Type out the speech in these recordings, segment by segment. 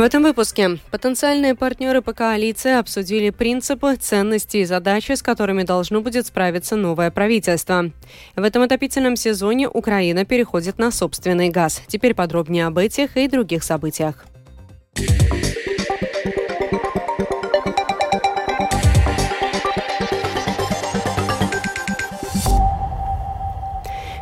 В этом выпуске потенциальные партнеры по коалиции обсудили принципы, ценности и задачи, с которыми должно будет справиться новое правительство. В этом отопительном сезоне Украина переходит на собственный газ. Теперь подробнее об этих и других событиях.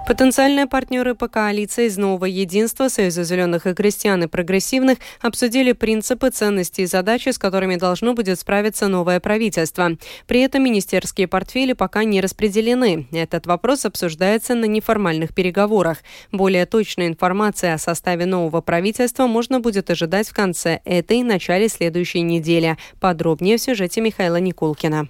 Потенциальные партнеры по коалиции из нового единства Союза зеленых и крестьян и прогрессивных обсудили принципы, ценности и задачи, с которыми должно будет справиться новое правительство. При этом министерские портфели пока не распределены. Этот вопрос обсуждается на неформальных переговорах. Более точная информация о составе нового правительства можно будет ожидать в конце этой и начале следующей недели. Подробнее в сюжете Михаила Никулкина.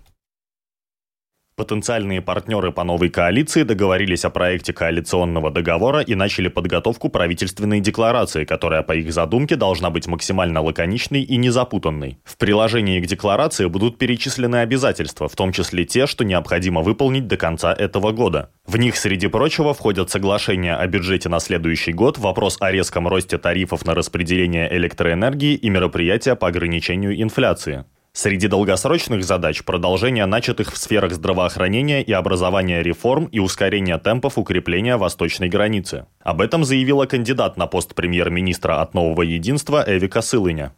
Потенциальные партнеры по новой коалиции договорились о проекте коалиционного договора и начали подготовку правительственной декларации, которая, по их задумке, должна быть максимально лаконичной и незапутанной. В приложении к декларации будут перечислены обязательства, в том числе те, что необходимо выполнить до конца этого года. В них, среди прочего, входят соглашения о бюджете на следующий год, вопрос о резком росте тарифов на распределение электроэнергии и мероприятия по ограничению инфляции. Среди долгосрочных задач продолжение начатых в сферах здравоохранения и образования реформ и ускорение темпов укрепления восточной границы. Об этом заявила кандидат на пост премьер-министра от Нового единства Эвика Сылыня.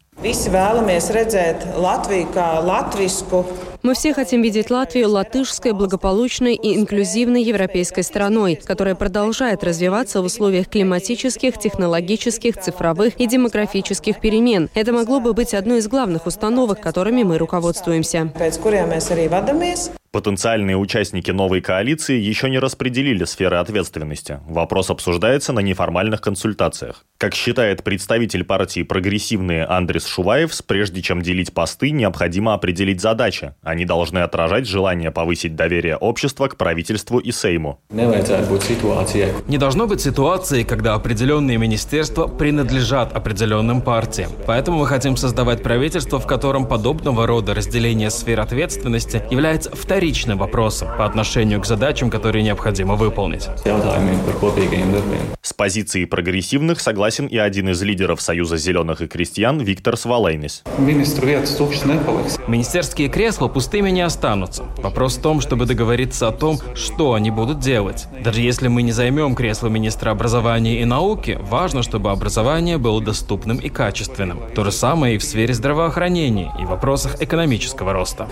Мы все хотим видеть Латвию латышской, благополучной и инклюзивной европейской страной, которая продолжает развиваться в условиях климатических, технологических, цифровых и демографических перемен. Это могло бы быть одной из главных установок, которыми мы руководствуемся. Потенциальные участники новой коалиции еще не распределили сферы ответственности. Вопрос обсуждается на неформальных консультациях. Как считает представитель партии «Прогрессивные» Андрес Шуваев, прежде чем делить посты, необходимо определить задачи. Они должны отражать желание повысить доверие общества к правительству и Сейму. Не должно быть ситуации, когда определенные министерства принадлежат определенным партиям. Поэтому мы хотим создавать правительство, в котором подобного рода разделение сфер ответственности является вторым вторичным вопросом по отношению к задачам, которые необходимо выполнить. С позиции прогрессивных согласен и один из лидеров Союза зеленых и крестьян Виктор Свалейнис. Министерские кресла пустыми не останутся. Вопрос в том, чтобы договориться о том, что они будут делать. Даже если мы не займем кресло министра образования и науки, важно, чтобы образование было доступным и качественным. То же самое и в сфере здравоохранения и вопросах экономического роста.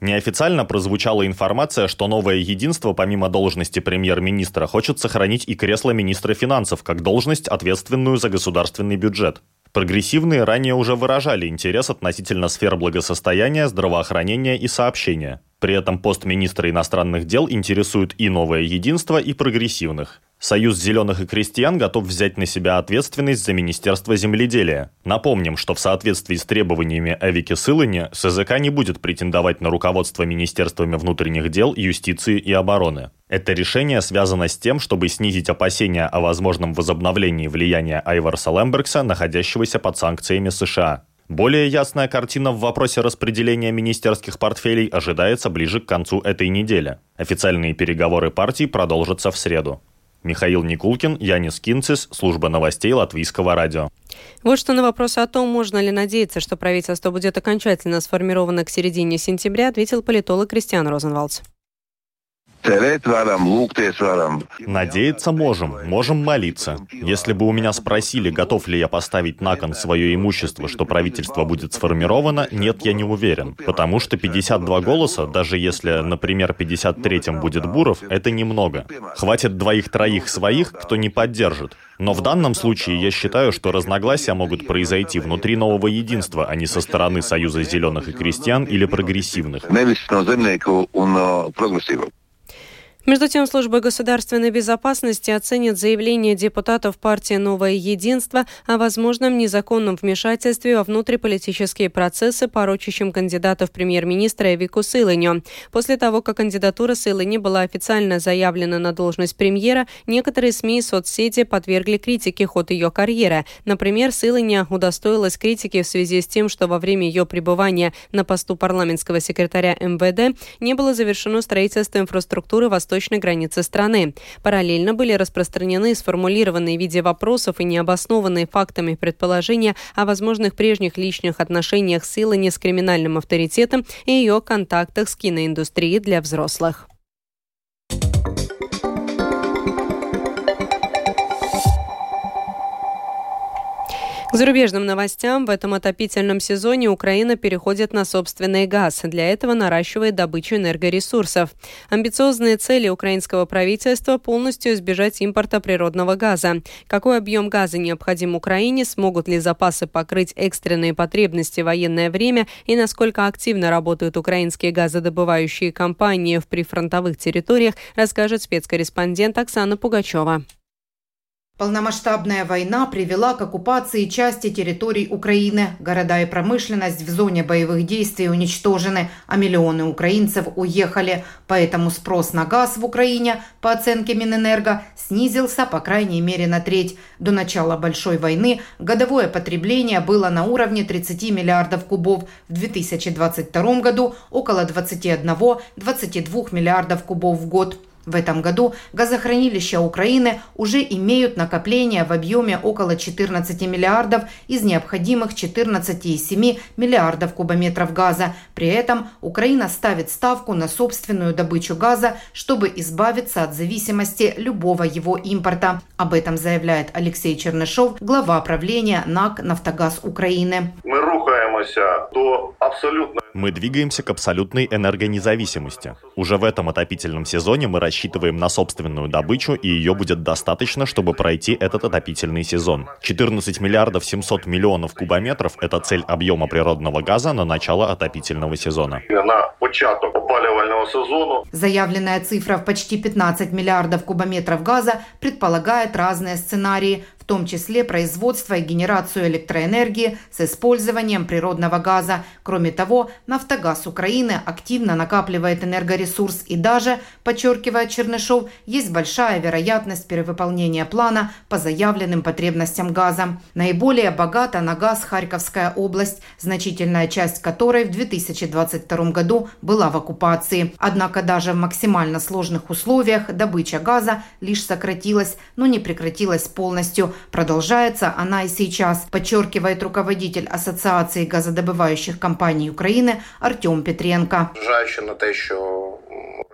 Неофициально прозвучала информация, что новое единство, помимо должности премьер-министра, хочет сохранить и кресло министра финансов как должность, ответственную за государственный бюджет. Прогрессивные ранее уже выражали интерес относительно сфер благосостояния, здравоохранения и сообщения. При этом пост министра иностранных дел интересует и новое единство, и прогрессивных. Союз зеленых и крестьян готов взять на себя ответственность за Министерство земледелия. Напомним, что в соответствии с требованиями Эвики Сылыни, СЗК не будет претендовать на руководство Министерствами внутренних дел, юстиции и обороны. Это решение связано с тем, чтобы снизить опасения о возможном возобновлении влияния Айварса Лембергса, находящегося под санкциями США. Более ясная картина в вопросе распределения министерских портфелей ожидается ближе к концу этой недели. Официальные переговоры партий продолжатся в среду. Михаил Никулкин, Янис Кинцис, служба новостей Латвийского радио. Вот что на вопрос о том, можно ли надеяться, что правительство будет окончательно сформировано к середине сентября, ответил политолог Кристиан Розенвалдс. Надеяться можем, можем молиться. Если бы у меня спросили, готов ли я поставить на кон свое имущество, что правительство будет сформировано, нет, я не уверен. Потому что 52 голоса, даже если, например, 53-м будет Буров, это немного. Хватит двоих-троих своих, кто не поддержит. Но в данном случае я считаю, что разногласия могут произойти внутри нового единства, а не со стороны Союза зеленых и крестьян или прогрессивных. Между тем, служба государственной безопасности оценит заявление депутатов партии «Новое единство» о возможном незаконном вмешательстве во внутриполитические процессы, порочащим кандидатов премьер-министра Эвику Сылыню. После того, как кандидатура Сылыни была официально заявлена на должность премьера, некоторые СМИ и соцсети подвергли критике ход ее карьеры. Например, Сылыня удостоилась критики в связи с тем, что во время ее пребывания на посту парламентского секретаря МВД не было завершено строительство инфраструктуры Восточной восточной границы страны. Параллельно были распространены сформулированные в виде вопросов и необоснованные фактами предположения о возможных прежних личных отношениях силы не с криминальным авторитетом и ее контактах с киноиндустрией для взрослых. К зарубежным новостям. В этом отопительном сезоне Украина переходит на собственный газ. Для этого наращивает добычу энергоресурсов. Амбициозные цели украинского правительства – полностью избежать импорта природного газа. Какой объем газа необходим Украине, смогут ли запасы покрыть экстренные потребности в военное время и насколько активно работают украинские газодобывающие компании в прифронтовых территориях, расскажет спецкорреспондент Оксана Пугачева. Полномасштабная война привела к оккупации части территорий Украины. Города и промышленность в зоне боевых действий уничтожены, а миллионы украинцев уехали. Поэтому спрос на газ в Украине, по оценке Минэнерго, снизился по крайней мере на треть. До начала большой войны годовое потребление было на уровне 30 миллиардов кубов. В 2022 году около 21-22 миллиардов кубов в год. В этом году газохранилища Украины уже имеют накопление в объеме около 14 миллиардов из необходимых 14,7 миллиардов кубометров газа. При этом Украина ставит ставку на собственную добычу газа, чтобы избавиться от зависимости любого его импорта. Об этом заявляет Алексей Чернышов, глава правления НАК «Нафтогаз Украины». Мы рухаемся до абсолютно... Мы двигаемся к абсолютной энергонезависимости. Уже в этом отопительном сезоне мы рассчитываем на собственную добычу, и ее будет достаточно, чтобы пройти этот отопительный сезон. 14 миллиардов 700 миллионов кубометров – это цель объема природного газа на начало отопительного сезона. На початок опаливального сезона. Заявленная цифра в почти 15 миллиардов кубометров газа предполагает разные сценарии, том числе производство и генерацию электроэнергии с использованием природного газа. Кроме того, «Нафтогаз Украины» активно накапливает энергоресурс и даже, подчеркивает Чернышов, есть большая вероятность перевыполнения плана по заявленным потребностям газа. Наиболее богата на газ Харьковская область, значительная часть которой в 2022 году была в оккупации. Однако даже в максимально сложных условиях добыча газа лишь сократилась, но не прекратилась полностью. Продолжается она и сейчас, подчеркивает руководитель Ассоциации газодобывающих компаний Украины Артем Петренко.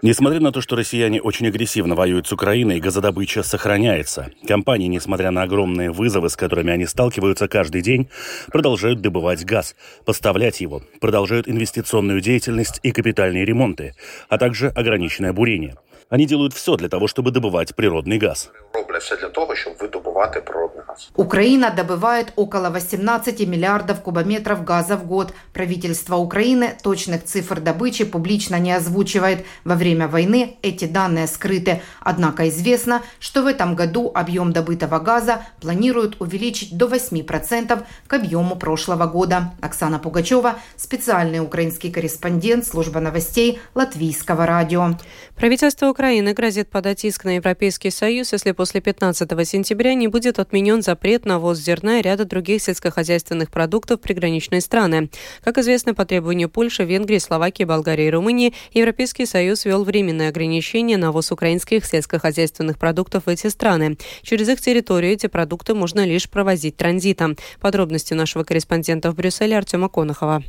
Несмотря на то, что россияне очень агрессивно воюют с Украиной, газодобыча сохраняется. Компании, несмотря на огромные вызовы, с которыми они сталкиваются каждый день, продолжают добывать газ, поставлять его, продолжают инвестиционную деятельность и капитальные ремонты, а также ограниченное бурение. Они делают все для того, чтобы добывать природный газ. Роблять все для того, чтобы видобувати природный газ. Украина добывает около 18 миллиардов кубометров газа в год. Правительство Украины точных цифр добычи публично не озвучивает. Во время войны эти данные скрыты. Однако известно, что в этом году объем добытого газа планируют увеличить до 8% к объему прошлого года. Оксана Пугачева, специальный украинский корреспондент служба новостей Латвийского радио. Правительство Украины грозит подать иск на Европейский Союз, если после 15 сентября не будет отменен запрет на ввоз зерна и ряда других сельскохозяйственных продуктов в приграничные страны. Как известно, по требованию Польши, Венгрии, Словакии, Болгарии и Румынии, Европейский Союз ввел временные ограничения на ввоз украинских сельскохозяйственных продуктов в эти страны. Через их территорию эти продукты можно лишь провозить транзитом. Подробности нашего корреспондента в Брюсселе Артема Конохова.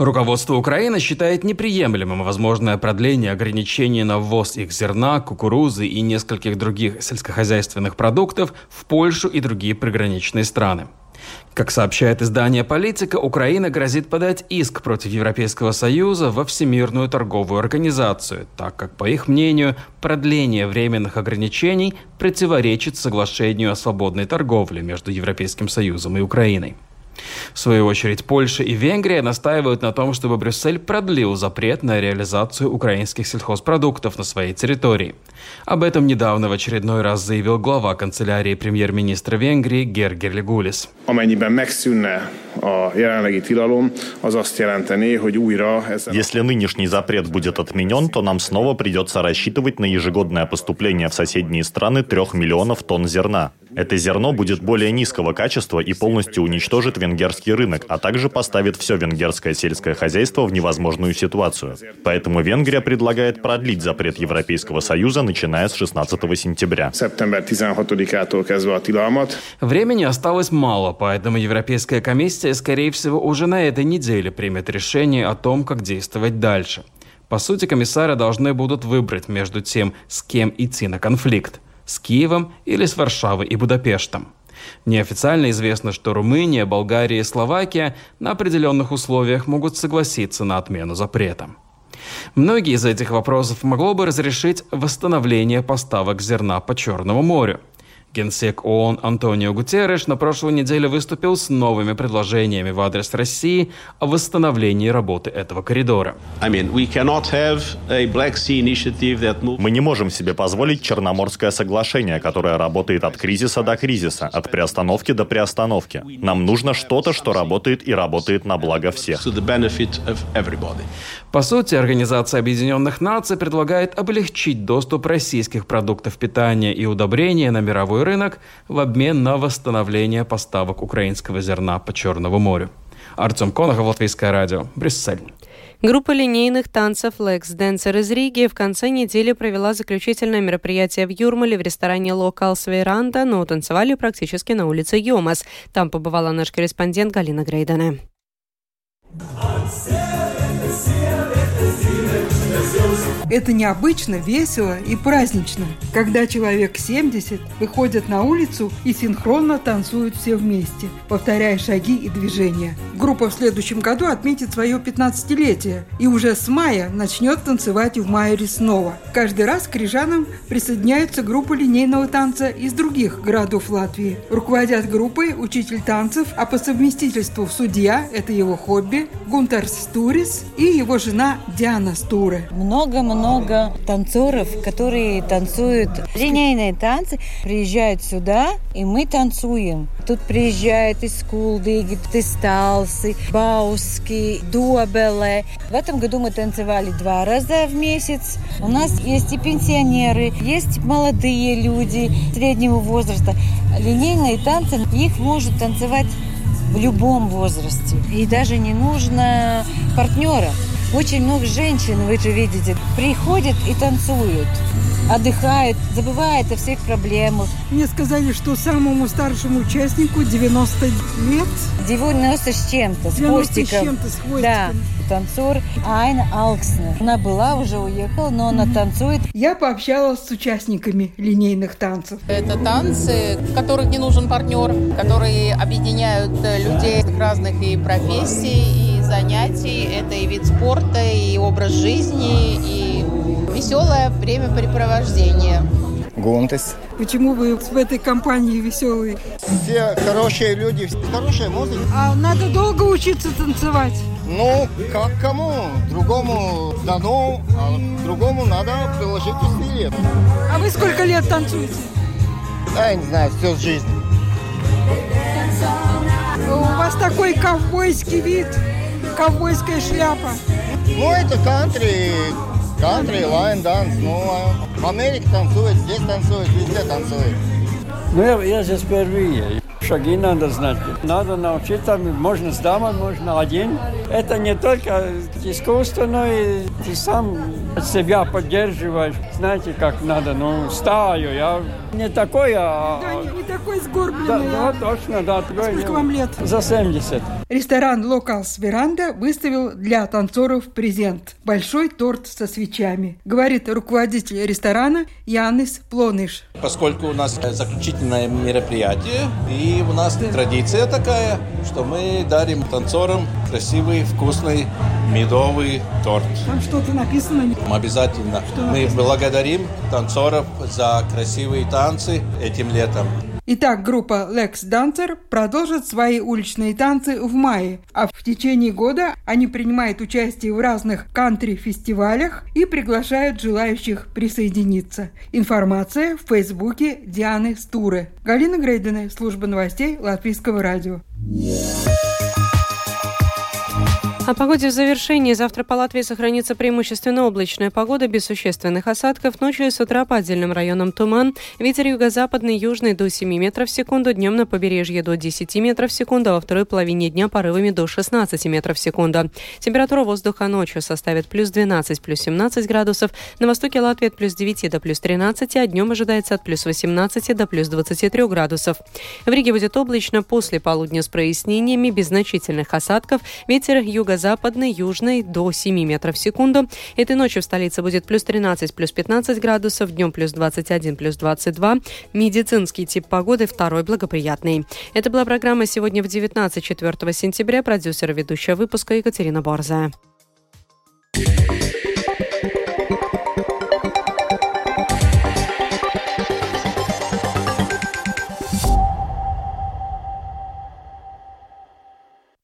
Руководство Украины считает неприемлемым возможное продление ограничений на ввоз их зерна, кукурузы и нескольких других сельскохозяйственных продуктов в Польшу и другие приграничные страны. Как сообщает издание «Политика», Украина грозит подать иск против Европейского Союза во Всемирную торговую организацию, так как, по их мнению, продление временных ограничений противоречит соглашению о свободной торговле между Европейским Союзом и Украиной. В свою очередь, Польша и Венгрия настаивают на том, чтобы Брюссель продлил запрет на реализацию украинских сельхозпродуктов на своей территории. Об этом недавно в очередной раз заявил глава канцелярии премьер-министра Венгрии Гергер Легулис. Если нынешний запрет будет отменен, то нам снова придется рассчитывать на ежегодное поступление в соседние страны трех миллионов тонн зерна. Это зерно будет более низкого качества и полностью уничтожит венгерский рынок, а также поставит все венгерское сельское хозяйство в невозможную ситуацию. Поэтому Венгрия предлагает продлить запрет Европейского Союза, начиная с 16 сентября. Времени осталось мало, поэтому Европейская комиссия, скорее всего, уже на этой неделе примет решение о том, как действовать дальше. По сути, комиссары должны будут выбрать между тем, с кем идти на конфликт – с Киевом или с Варшавой и Будапештом. Неофициально известно, что Румыния, Болгария и Словакия на определенных условиях могут согласиться на отмену запрета. Многие из этих вопросов могло бы разрешить восстановление поставок зерна по Черному морю – Генсек ООН Антонио Гутерреш на прошлой неделе выступил с новыми предложениями в адрес России о восстановлении работы этого коридора. Мы не можем себе позволить Черноморское соглашение, которое работает от кризиса до кризиса, от приостановки до приостановки. Нам нужно что-то, что работает и работает на благо всех. По сути, Организация Объединенных Наций предлагает облегчить доступ российских продуктов питания и удобрения на мировой рынок в обмен на восстановление поставок украинского зерна по Черному морю. Артем Конохов, Латвийское радио, Брюссель. Группа линейных танцев Lex Dancer из Риги в конце недели провела заключительное мероприятие в Юрмале в ресторане Locals Veranda, но танцевали практически на улице Йомас. Там побывала наш корреспондент Галина Грейдена. Это необычно, весело и празднично, когда человек 70 выходят на улицу и синхронно танцуют все вместе, повторяя шаги и движения. Группа в следующем году отметит свое 15-летие и уже с мая начнет танцевать в Майоре снова. Каждый раз к рижанам присоединяются группы линейного танца из других городов Латвии. Руководят группой учитель танцев, а по совместительству судья – это его хобби, Гунтер Стурис и его жена Диана Стуре. Много-много много танцоров, которые танцуют линейные танцы, приезжают сюда, и мы танцуем. Тут приезжают из Кулдыги, из Талсы, Бауски, Дуабеле. В этом году мы танцевали два раза в месяц. У нас есть и пенсионеры, есть молодые люди среднего возраста. Линейные танцы, их может танцевать в любом возрасте. И даже не нужно партнера. Очень много женщин, вы же видите, приходят и танцуют отдыхают, забывают о всех проблемах. Мне сказали, что самому старшему участнику 90 лет. 90 с чем-то, с 90 хвостиком. с чем-то, с хвостиком. Да, танцор Айна Алксна. Она была, уже уехала, но она танцует. Я пообщалась с участниками линейных танцев. Это танцы, в которых не нужен партнер, которые объединяют людей разных и профессий, и занятий. Это и вид спорта, и образ жизни, и веселое времяпрепровождение. Гонтес. Почему вы в этой компании веселые? Все хорошие люди, хорошая музыка. А надо долго учиться танцевать? Ну, как кому? Другому дано, а другому надо приложить усилия. А вы сколько лет танцуете? Да, я не знаю, всю жизнь. У вас такой ковбойский вид, ковбойская шляпа. Ну, это кантри, кантри, line dance. Ну, в Америке танцует, здесь танцует, везде танцует. Ну, я, я здесь впервые. Шаги надо знать. Надо научиться, можно с дамой, можно один. Это не только искусство, но и ты сам себя поддерживаешь. Знаете, как надо, ну, стою. Я не такой, а... Да, не, не такой сгорбленный. Да, а... да точно, да. Такой, Сколько вам лет? За 70. Ресторан «Locals Веранда» выставил для танцоров презент – большой торт со свечами, говорит руководитель ресторана Янис Плоныш. Поскольку у нас заключительное мероприятие, и у нас традиция такая, что мы дарим танцорам красивый, вкусный медовый торт. Там что-то написано? Обязательно. Что мы написано? благодарим танцоров за красивые танцы этим летом. Итак, группа Lex Dancer продолжит свои уличные танцы в мае, а в течение года они принимают участие в разных кантри-фестивалях и приглашают желающих присоединиться. Информация в фейсбуке Дианы Стуры. Галина Грейдена, служба новостей Латвийского радио. О погоде в завершении. Завтра по Латвии сохранится преимущественно облачная погода без существенных осадков. Ночью и с утра по отдельным районам туман. Ветер юго-западный, южный до 7 метров в секунду. Днем на побережье до 10 метров в секунду, а во второй половине дня порывами до 16 метров в секунду. Температура воздуха ночью составит плюс 12, плюс 17 градусов. На востоке Латвии от плюс 9 до плюс 13, а днем ожидается от плюс 18 до плюс 23 градусов. В Риге будет облачно после полудня с прояснениями, без значительных осадков. Ветер юго западный, южный до 7 метров в секунду. Этой ночью в столице будет плюс 13, плюс 15 градусов, днем плюс 21, плюс 22. Медицинский тип погоды второй благоприятный. Это была программа «Сегодня в 19, 4 сентября». Продюсер ведущая выпуска Екатерина Борзая.